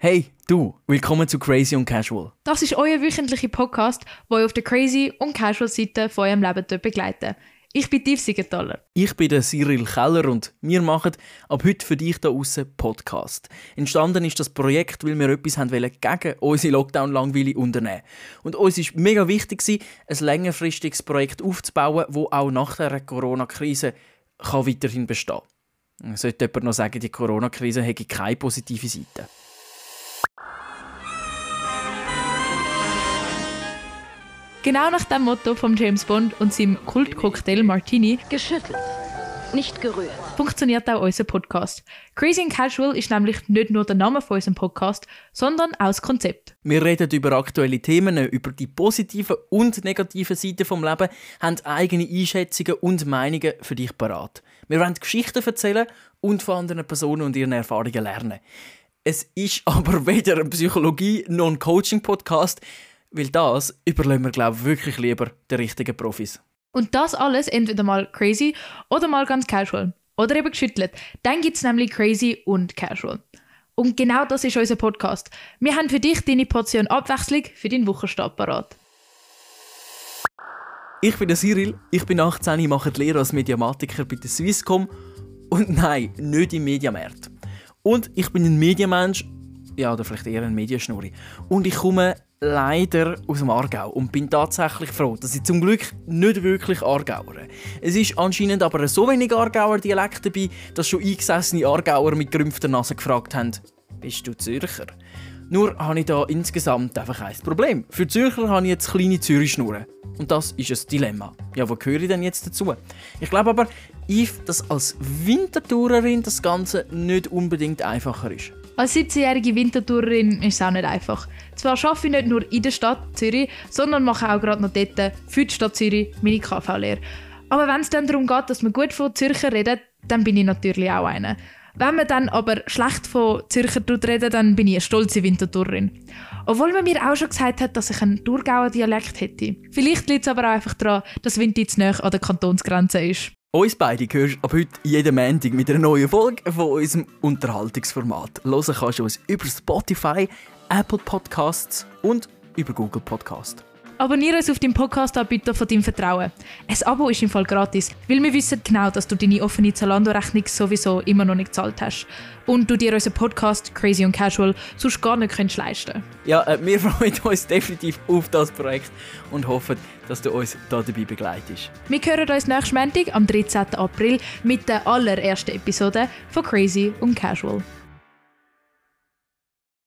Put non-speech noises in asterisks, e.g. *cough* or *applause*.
Hey, du, willkommen zu Crazy und Casual. Das ist euer wöchentlicher Podcast, der euch auf der Crazy und Casual Seite von eurem Leben begleitet. Ich bin Tief Siegenthaler. Ich bin der Cyril Keller und wir machen ab heute für dich da außen Podcast. Entstanden ist das Projekt, weil wir etwas haben wollen gegen unsere Lockdown-Langweile unternehmen. Und uns ist mega wichtig ein längerfristiges Projekt aufzubauen, das auch nach der Corona-Krise weiterhin bestehen kann. Sollte jemand noch sagen, die Corona-Krise hätte keine positive Seite. Genau nach dem Motto von James Bond und seinem Kultcocktail Martini geschüttelt, nicht gerührt. Funktioniert auch unser Podcast. Crazy and Casual ist nämlich nicht nur der Name von unserem Podcast, sondern auch das Konzept. Wir reden über aktuelle Themen, über die positiven und negativen Seiten vom Leben, haben eigene Einschätzungen und Meinungen für dich parat. Wir wollen Geschichten erzählen und von anderen Personen und ihren Erfahrungen lernen. Es ist *laughs* aber weder ein Psychologie- noch ein Coaching-Podcast. Weil das überlassen wir, glaube ich, wirklich lieber den richtigen Profis. Und das alles entweder mal crazy oder mal ganz casual. Oder eben geschüttelt. Dann gibt es nämlich crazy und casual. Und genau das ist unser Podcast. Wir haben für dich deine Portion Abwechslung für deinen Wochenstart parat. Ich bin der Cyril, ich bin 18, ich mache die Lehre als Mediamatiker bei der Swisscom und nein, nicht im Mediamarkt. Und ich bin ein Mediamensch, ja, oder vielleicht eher ein Medienschnurri. Und ich komme leider aus dem Aargau und bin tatsächlich froh, dass ich zum Glück nicht wirklich Aargauer. Es ist anscheinend aber so wenig Aargauer Dialekt dabei, dass schon eingesessene Aargauer mit gerümpfter Nase gefragt haben, bist du Zürcher? Nur habe ich da insgesamt einfach ein Problem. Für Zürcher habe ich jetzt kleine Zürich-Schnurren. Und das ist ein Dilemma. Ja, wo gehöre ich denn jetzt dazu? Ich glaube aber, Yves, dass als Wintertourerin das Ganze nicht unbedingt einfacher ist. Als 17-jährige Wintertourerin ist es auch nicht einfach. Zwar arbeite ich nicht nur in der Stadt Zürich, sondern mache auch gerade noch dort für die Stadt Zürich meine KV-Lehre. Aber wenn es dann darum geht, dass man gut von Zürcher redet, dann bin ich natürlich auch eine. Wenn man dann aber schlecht von Zürcher redet, dann bin ich eine stolze Wintertourerin. Obwohl man mir auch schon gesagt hat, dass ich einen Thurgauer Dialekt hätte. Vielleicht liegt es aber auch einfach daran, dass Winter zu nah an der Kantonsgrenze ist. Uns beide hörst ab heute jeden Montag mit einer neuen Folge von unserem Unterhaltungsformat. Hören kannst du uns über Spotify, Apple Podcasts und über Google Podcasts. Abonniere uns auf deinem Podcast-Anbieter von deinem Vertrauen. Ein Abo ist im Fall gratis, weil wir wissen genau, dass du deine offene Zalando-Rechnung sowieso immer noch nicht gezahlt hast. Und du dir unseren Podcast Crazy und Casual sonst gar nicht kannst leisten Ja, äh, wir *laughs* freuen uns definitiv auf das Projekt und hoffen, dass du uns da dabei begleitest. Wir hören uns nächsten Montag am 13. April mit der allerersten Episode von Crazy und Casual.